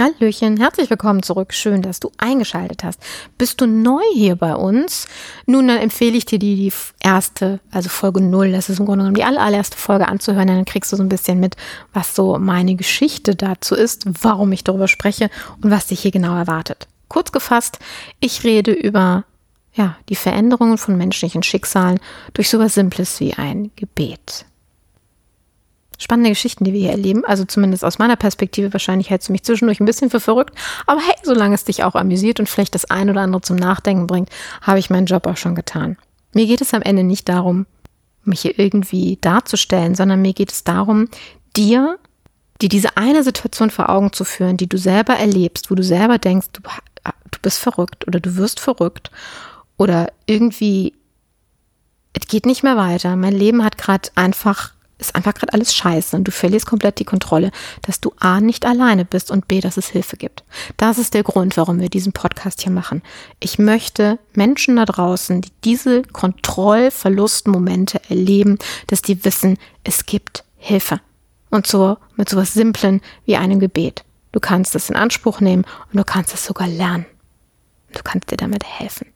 Hallöchen, herzlich willkommen zurück. Schön, dass du eingeschaltet hast. Bist du neu hier bei uns? Nun, dann empfehle ich dir die, die erste, also Folge 0, das ist im Grunde genommen die allererste Folge anzuhören. Dann kriegst du so ein bisschen mit, was so meine Geschichte dazu ist, warum ich darüber spreche und was dich hier genau erwartet. Kurz gefasst, ich rede über ja, die Veränderungen von menschlichen Schicksalen durch sowas Simples wie ein Gebet spannende Geschichten, die wir hier erleben. Also zumindest aus meiner Perspektive. Wahrscheinlich hältst du mich zwischendurch ein bisschen für verrückt. Aber hey, solange es dich auch amüsiert und vielleicht das ein oder andere zum Nachdenken bringt, habe ich meinen Job auch schon getan. Mir geht es am Ende nicht darum, mich hier irgendwie darzustellen, sondern mir geht es darum, dir, dir diese eine Situation vor Augen zu führen, die du selber erlebst, wo du selber denkst, du, du bist verrückt oder du wirst verrückt oder irgendwie, es geht nicht mehr weiter. Mein Leben hat gerade einfach ist einfach gerade alles scheiße und du verlierst komplett die Kontrolle, dass du A nicht alleine bist und B, dass es Hilfe gibt. Das ist der Grund, warum wir diesen Podcast hier machen. Ich möchte Menschen da draußen, die diese Kontrollverlustmomente erleben, dass die wissen, es gibt Hilfe. Und so mit sowas Simplen wie einem Gebet. Du kannst es in Anspruch nehmen und du kannst es sogar lernen. Du kannst dir damit helfen.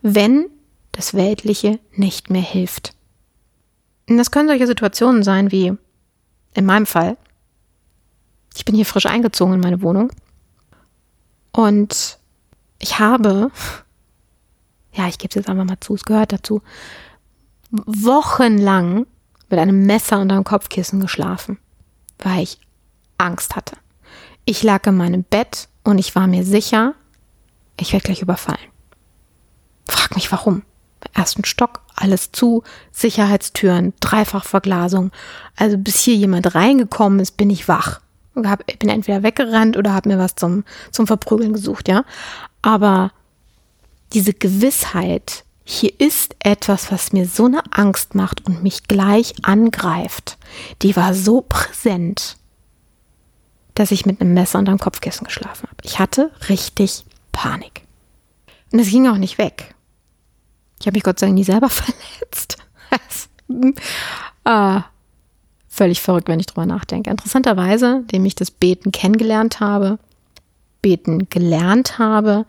Wenn das Weltliche nicht mehr hilft. Und das können solche Situationen sein wie in meinem Fall. Ich bin hier frisch eingezogen in meine Wohnung und ich habe, ja, ich gebe es jetzt einfach mal zu, es gehört dazu, wochenlang mit einem Messer unter dem Kopfkissen geschlafen, weil ich Angst hatte. Ich lag in meinem Bett und ich war mir sicher, ich werde gleich überfallen. Frag mich warum ersten Stock, alles zu, Sicherheitstüren, Dreifachverglasung. Also bis hier jemand reingekommen ist, bin ich wach. Ich bin entweder weggerannt oder habe mir was zum, zum Verprügeln gesucht, ja. Aber diese Gewissheit, hier ist etwas, was mir so eine Angst macht und mich gleich angreift, die war so präsent, dass ich mit einem Messer unterm Kopfkissen geschlafen habe. Ich hatte richtig Panik. Und es ging auch nicht weg. Ich habe mich Gott sei Dank nie selber verletzt. ah, völlig verrückt, wenn ich drüber nachdenke. Interessanterweise, indem ich das Beten kennengelernt habe, Beten gelernt habe,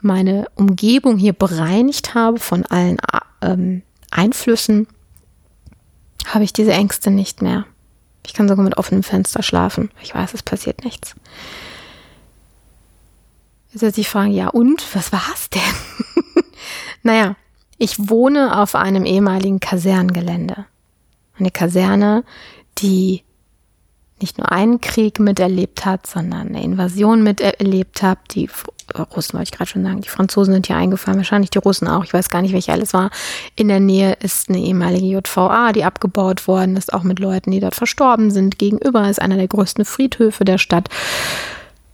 meine Umgebung hier bereinigt habe von allen ähm, Einflüssen, habe ich diese Ängste nicht mehr. Ich kann sogar mit offenem Fenster schlafen. Ich weiß, es passiert nichts. Jetzt ist die Frage, ja und, was war es denn? Naja, ich wohne auf einem ehemaligen Kasernengelände. Eine Kaserne, die nicht nur einen Krieg miterlebt hat, sondern eine Invasion miterlebt hat. Die Russen wollte ich gerade schon sagen, die Franzosen sind hier eingefallen, wahrscheinlich die Russen auch, ich weiß gar nicht, welche alles war. In der Nähe ist eine ehemalige JVA, die abgebaut worden ist, auch mit Leuten, die dort verstorben sind. Gegenüber ist einer der größten Friedhöfe der Stadt.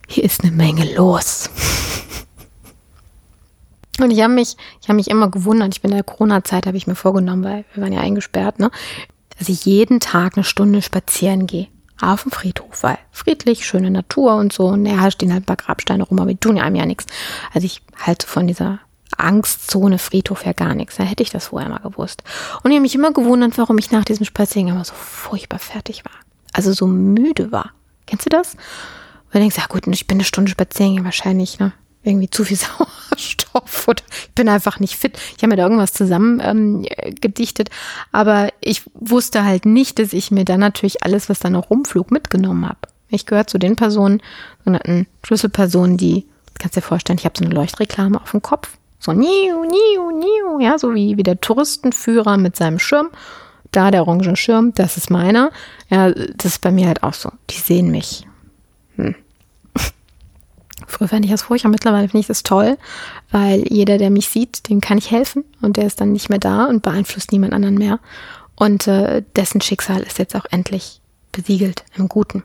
Hier ist eine Menge los. Und ich habe mich, ich habe mich immer gewundert, ich bin in der Corona-Zeit, habe ich mir vorgenommen, weil wir waren ja eingesperrt, ne, dass ich jeden Tag eine Stunde spazieren gehe. Auf dem Friedhof, weil friedlich, schöne Natur und so. Und ja, stehen halt ein paar Grabsteine rum, aber die tun ja einem ja nichts. Also ich halte von dieser Angstzone Friedhof ja gar nichts. Da hätte ich das vorher mal gewusst. Und ich habe mich immer gewundert, warum ich nach diesem Spaziergang immer so furchtbar fertig war. Also so müde war. Kennst du das? Und du denkst, ja gut, ich bin eine Stunde spazieren, wahrscheinlich, ne? Irgendwie zu viel Sauerstoff oder ich bin einfach nicht fit. Ich habe mir da irgendwas zusammen ähm, gedichtet, aber ich wusste halt nicht, dass ich mir dann natürlich alles, was da noch rumflog, mitgenommen habe. Ich gehöre zu den Personen, sogenannten Schlüsselpersonen, die, kannst dir vorstellen, ich habe so eine Leuchtreklame auf dem Kopf. So niu, niu, niu, ja, so wie, wie der Touristenführer mit seinem Schirm. Da der orange Schirm, das ist meiner. Ja, das ist bei mir halt auch so. Die sehen mich. Hm. Früher fand ich das furchtbar, mittlerweile finde ich das toll, weil jeder, der mich sieht, dem kann ich helfen und der ist dann nicht mehr da und beeinflusst niemand anderen mehr. Und äh, dessen Schicksal ist jetzt auch endlich besiegelt im Guten.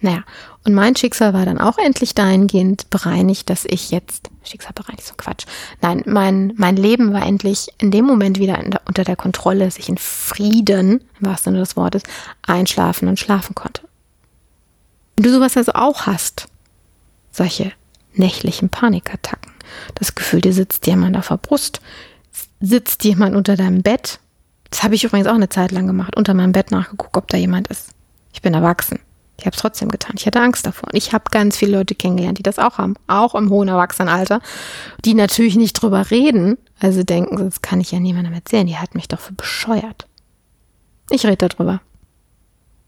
Naja, und mein Schicksal war dann auch endlich dahingehend bereinigt, dass ich jetzt, Schicksal bereinigt, so Quatsch. Nein, mein, mein Leben war endlich in dem Moment wieder der, unter der Kontrolle, dass ich in Frieden, im wahrsten Sinne des Wortes, einschlafen und schlafen konnte. Wenn du sowas also auch hast, solche nächtlichen Panikattacken. Das Gefühl, dir sitzt jemand auf der Brust, sitzt jemand unter deinem Bett. Das habe ich übrigens auch eine Zeit lang gemacht, unter meinem Bett nachgeguckt, ob da jemand ist. Ich bin erwachsen. Ich habe es trotzdem getan. Ich hatte Angst davor. Und ich habe ganz viele Leute kennengelernt, die das auch haben, auch im hohen Erwachsenenalter, die natürlich nicht drüber reden, also denken, das kann ich ja niemandem erzählen. Die hat mich doch für bescheuert. Ich rede darüber.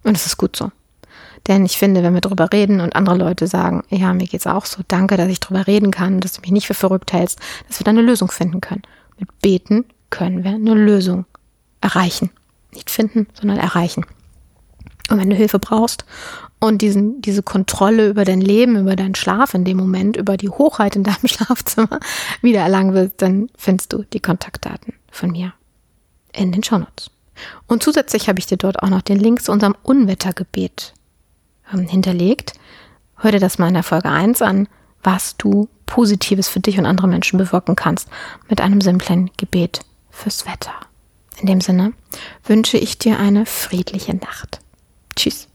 Und es ist gut so. Denn ich finde, wenn wir drüber reden und andere Leute sagen, ja, mir geht's auch so, danke, dass ich drüber reden kann, dass du mich nicht für verrückt hältst, dass wir da eine Lösung finden können. Mit Beten können wir eine Lösung erreichen. Nicht finden, sondern erreichen. Und wenn du Hilfe brauchst und diesen, diese Kontrolle über dein Leben, über deinen Schlaf in dem Moment, über die Hochheit in deinem Schlafzimmer wieder erlangen willst, dann findest du die Kontaktdaten von mir in den Shownotes. Und zusätzlich habe ich dir dort auch noch den Link zu unserem Unwettergebet ähm, hinterlegt. Hör dir das mal in der Folge 1 an, was du Positives für dich und andere Menschen bewirken kannst mit einem simplen Gebet fürs Wetter. In dem Sinne wünsche ich dir eine friedliche Nacht. Tschüss.